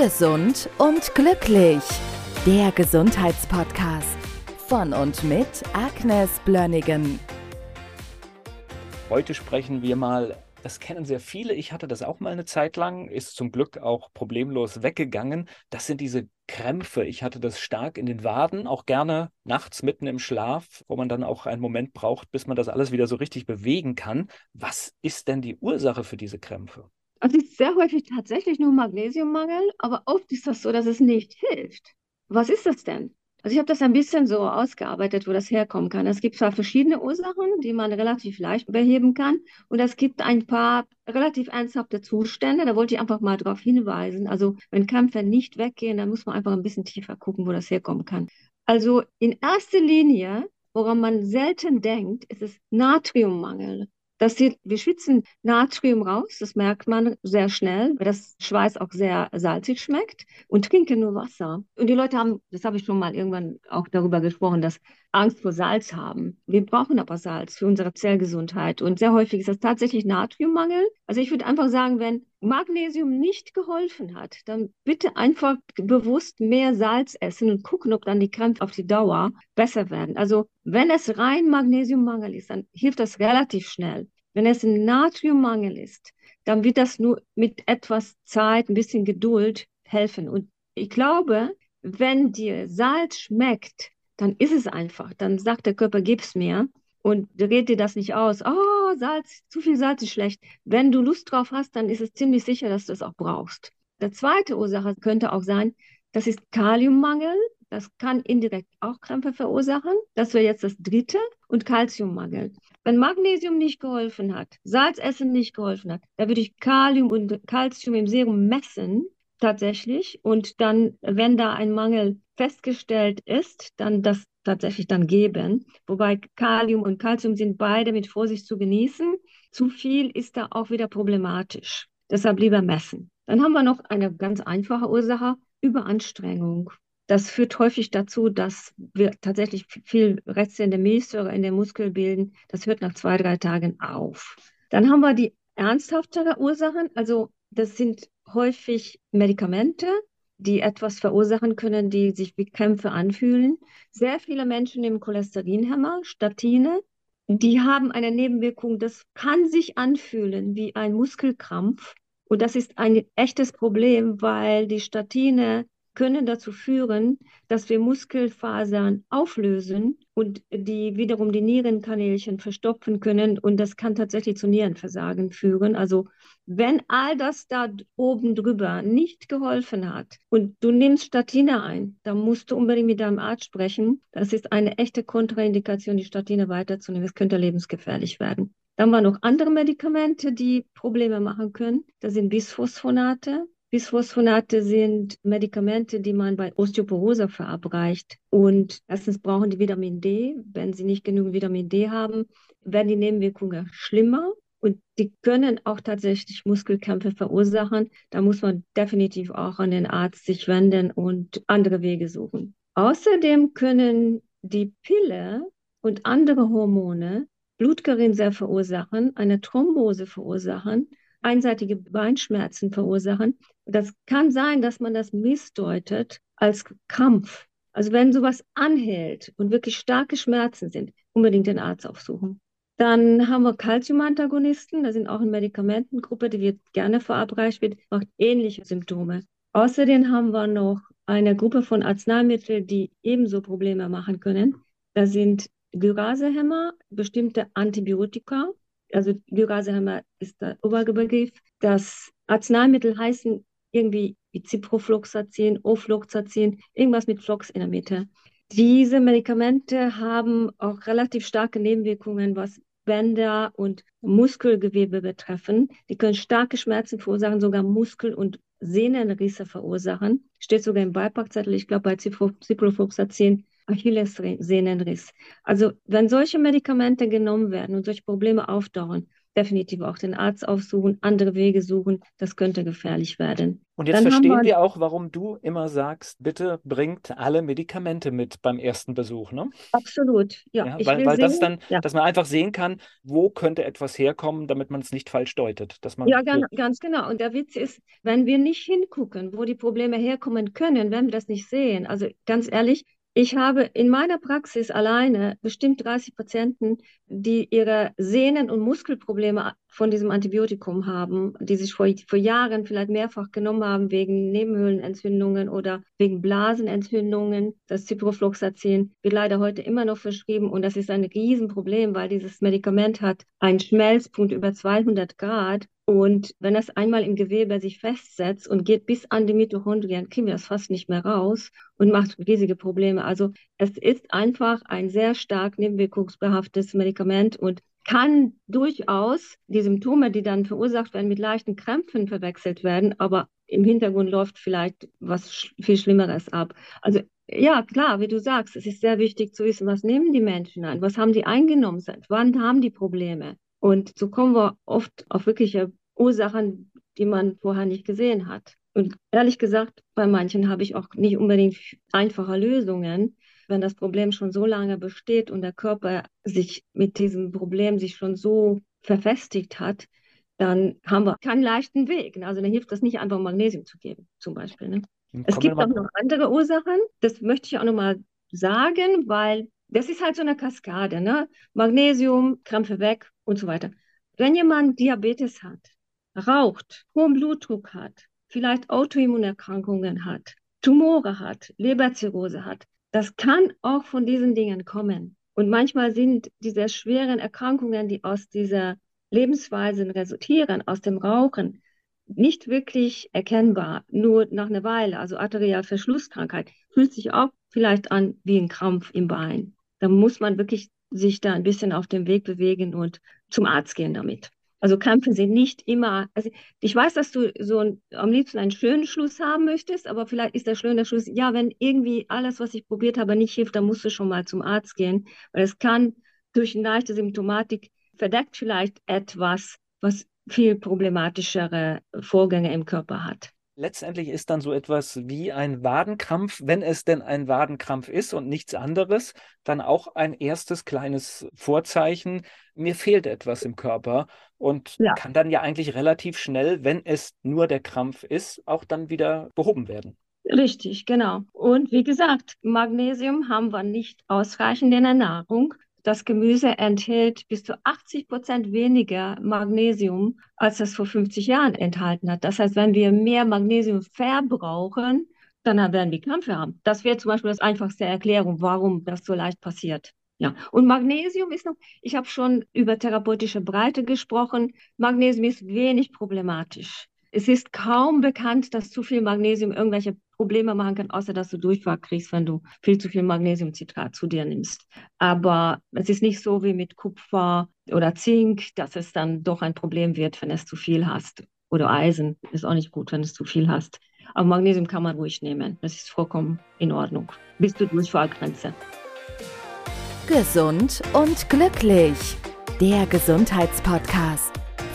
Gesund und glücklich. Der Gesundheitspodcast von und mit Agnes Blönnigan. Heute sprechen wir mal, das kennen sehr viele, ich hatte das auch mal eine Zeit lang, ist zum Glück auch problemlos weggegangen. Das sind diese Krämpfe. Ich hatte das stark in den Waden, auch gerne nachts mitten im Schlaf, wo man dann auch einen Moment braucht, bis man das alles wieder so richtig bewegen kann. Was ist denn die Ursache für diese Krämpfe? Also es ist sehr häufig tatsächlich nur Magnesiummangel, aber oft ist das so, dass es nicht hilft. Was ist das denn? Also ich habe das ein bisschen so ausgearbeitet, wo das herkommen kann. Es gibt zwar verschiedene Ursachen, die man relativ leicht beheben kann, und es gibt ein paar relativ ernsthafte Zustände. Da wollte ich einfach mal darauf hinweisen. Also wenn Kämpfe nicht weggehen, dann muss man einfach ein bisschen tiefer gucken, wo das herkommen kann. Also in erster Linie, woran man selten denkt, ist es Natriummangel. Das sieht, wir schwitzen Natrium raus, das merkt man sehr schnell, weil das Schweiß auch sehr salzig schmeckt und trinken nur Wasser. Und die Leute haben, das habe ich schon mal irgendwann auch darüber gesprochen, dass Angst vor Salz haben. Wir brauchen aber Salz für unsere Zellgesundheit und sehr häufig ist das tatsächlich Natriummangel. Also ich würde einfach sagen, wenn Magnesium nicht geholfen hat, dann bitte einfach bewusst mehr Salz essen und gucken, ob dann die Krämpfe auf die Dauer besser werden. Also wenn es rein Magnesiummangel ist, dann hilft das relativ schnell. Wenn es ein Natriummangel ist, dann wird das nur mit etwas Zeit, ein bisschen Geduld helfen. Und ich glaube, wenn dir Salz schmeckt, dann ist es einfach. Dann sagt der Körper, gib's mir. Und red dir das nicht aus. Oh, Salz, zu viel Salz ist schlecht. Wenn du Lust drauf hast, dann ist es ziemlich sicher, dass du es auch brauchst. Der zweite Ursache könnte auch sein, das ist Kaliummangel. Das kann indirekt auch Krämpfe verursachen. Das wäre jetzt das dritte. Und Kalziummangel. Wenn Magnesium nicht geholfen hat, Salzessen nicht geholfen hat, da würde ich Kalium und Kalzium im Serum messen tatsächlich. Und dann, wenn da ein Mangel festgestellt ist, dann das tatsächlich dann geben. Wobei Kalium und Calcium sind beide mit Vorsicht zu genießen. Zu viel ist da auch wieder problematisch. Deshalb lieber messen. Dann haben wir noch eine ganz einfache Ursache, Überanstrengung. Das führt häufig dazu, dass wir tatsächlich viel Reste in der Milchsäure in den Muskel bilden. Das hört nach zwei, drei Tagen auf. Dann haben wir die ernsthaftere Ursachen. Also das sind häufig Medikamente, die etwas verursachen können, die sich wie Krämpfe anfühlen. Sehr viele Menschen nehmen Cholesterinhemmer, Statine. Die haben eine Nebenwirkung, das kann sich anfühlen wie ein Muskelkrampf. Und das ist ein echtes Problem, weil die Statine können dazu führen, dass wir Muskelfasern auflösen und die wiederum die Nierenkanälchen verstopfen können und das kann tatsächlich zu Nierenversagen führen. Also wenn all das da oben drüber nicht geholfen hat und du nimmst Statine ein, dann musst du unbedingt mit deinem Arzt sprechen. Das ist eine echte Kontraindikation, die Statine weiterzunehmen. Es könnte lebensgefährlich werden. Dann wir noch andere Medikamente, die Probleme machen können. Das sind Bisphosphonate. Bisphosphonate sind Medikamente, die man bei Osteoporose verabreicht. Und erstens brauchen die Vitamin D. Wenn sie nicht genügend Vitamin D haben, werden die Nebenwirkungen schlimmer. Und die können auch tatsächlich Muskelkämpfe verursachen. Da muss man definitiv auch an den Arzt sich wenden und andere Wege suchen. Außerdem können die Pille und andere Hormone Blutgerinnsäure verursachen, eine Thrombose verursachen einseitige Beinschmerzen verursachen. Das kann sein, dass man das missdeutet als Kampf. Also wenn sowas anhält und wirklich starke Schmerzen sind, unbedingt den Arzt aufsuchen. Dann haben wir Calciumantagonisten, das sind auch eine Medikamentengruppe, die wird gerne verabreicht wird, macht ähnliche Symptome. Außerdem haben wir noch eine Gruppe von Arzneimitteln, die ebenso Probleme machen können. Da sind Gyrasehämmer, bestimmte Antibiotika, also Glyrasehammer ist der Oberbegriff. Das Arzneimittel heißen irgendwie wie Ciprofloxacin, Ofloxacin, irgendwas mit Flox in der Mitte. Diese Medikamente haben auch relativ starke Nebenwirkungen, was Bänder und Muskelgewebe betreffen. Die können starke Schmerzen verursachen, sogar Muskel- und Sehnenrisse verursachen. Steht sogar im Beipackzettel, ich glaube bei Ciprofloxacin Achillessehnenriss. Also wenn solche Medikamente genommen werden und solche Probleme auftauchen, definitiv auch den Arzt aufsuchen, andere Wege suchen. Das könnte gefährlich werden. Und jetzt Dann verstehen wir- wir auch, warum du immer sagst, bitte bringt alle Medikamente mit beim ersten Besuch, ne? Absolut, ja. Ja, ich weil, weil das sehen, dann, ja. dass man einfach sehen kann, wo könnte etwas herkommen, damit man es nicht falsch deutet. Dass man Ja, ganz, ganz genau. Und der Witz ist, wenn wir nicht hingucken, wo die Probleme herkommen können, wenn wir das nicht sehen. Also ganz ehrlich, ich habe in meiner Praxis alleine bestimmt 30 Patienten, die ihre Sehnen- und Muskelprobleme von diesem Antibiotikum haben, die sich vor, vor Jahren vielleicht mehrfach genommen haben wegen Nebenhöhlenentzündungen oder wegen Blasenentzündungen. Das Ciprofloxacin wird leider heute immer noch verschrieben und das ist ein Riesenproblem, weil dieses Medikament hat einen Schmelzpunkt über 200 Grad und wenn das einmal im Gewebe sich festsetzt und geht bis an die Mitochondrien, kriegen wir das fast nicht mehr raus und macht riesige Probleme. Also es ist einfach ein sehr stark nebenwirkungsbehaftetes Medikament und kann durchaus die Symptome, die dann verursacht werden, mit leichten Krämpfen verwechselt werden, aber im Hintergrund läuft vielleicht was viel Schlimmeres ab. Also ja, klar, wie du sagst, es ist sehr wichtig zu wissen, was nehmen die Menschen ein, was haben die eingenommen, seit wann haben die Probleme. Und so kommen wir oft auf wirkliche Ursachen, die man vorher nicht gesehen hat. Und ehrlich gesagt, bei manchen habe ich auch nicht unbedingt einfache Lösungen. Wenn das Problem schon so lange besteht und der Körper sich mit diesem Problem sich schon so verfestigt hat, dann haben wir keinen leichten Weg. Also dann hilft das nicht einfach Magnesium zu geben, zum Beispiel. Ne? Es gibt auch noch andere Ursachen. Das möchte ich auch nochmal sagen, weil das ist halt so eine Kaskade, ne? Magnesium, Krämpfe weg und so weiter. Wenn jemand Diabetes hat, raucht, hohen Blutdruck hat, vielleicht Autoimmunerkrankungen hat, Tumore hat, Leberzirrhose hat, das kann auch von diesen Dingen kommen. Und manchmal sind diese schweren Erkrankungen, die aus dieser Lebensweise resultieren, aus dem Rauchen, nicht wirklich erkennbar, nur nach einer Weile. Also Arterialverschlusskrankheit fühlt sich auch vielleicht an wie ein Krampf im Bein. Da muss man wirklich sich da ein bisschen auf dem Weg bewegen und zum Arzt gehen damit. Also Krämpfe sind nicht immer, also ich weiß, dass du so ein, am liebsten einen schönen Schluss haben möchtest, aber vielleicht ist der schöne Schluss, ja, wenn irgendwie alles, was ich probiert habe, nicht hilft, dann musst du schon mal zum Arzt gehen, weil es kann durch eine leichte Symptomatik verdeckt vielleicht etwas, was viel problematischere Vorgänge im Körper hat. Letztendlich ist dann so etwas wie ein Wadenkrampf, wenn es denn ein Wadenkrampf ist und nichts anderes, dann auch ein erstes kleines Vorzeichen, mir fehlt etwas im Körper und Ja. kann dann ja eigentlich relativ schnell, wenn es nur der Krampf ist, auch dann wieder behoben werden. Richtig, genau. Und wie gesagt, Magnesium haben wir nicht ausreichend in der Nahrung. Das Gemüse enthält bis zu 80 Prozent weniger Magnesium, als das vor 50 Jahren enthalten hat. Das heißt, wenn wir mehr Magnesium verbrauchen, dann werden wir Krämpfe haben. Das wäre zum Beispiel das einfachste Erklärung, warum das so leicht passiert. Ja, und Magnesium ist noch, ich habe schon über therapeutische Breite gesprochen. Magnesium ist wenig problematisch. Es ist kaum bekannt, dass zu viel Magnesium irgendwelche Probleme machen kann, außer dass du Durchfall kriegst, wenn du viel zu viel Magnesiumcitrat zu dir nimmst. Aber es ist nicht so wie mit Kupfer oder Zink, dass es dann doch ein Problem wird, wenn es zu viel hast. Oder Eisen ist auch nicht gut, wenn es zu viel hast. Aber Magnesium kann man ruhig nehmen. Das ist vollkommen in Ordnung. Bis zur Durchfallgrenze. Gesund und glücklich. Der Gesundheitspodcast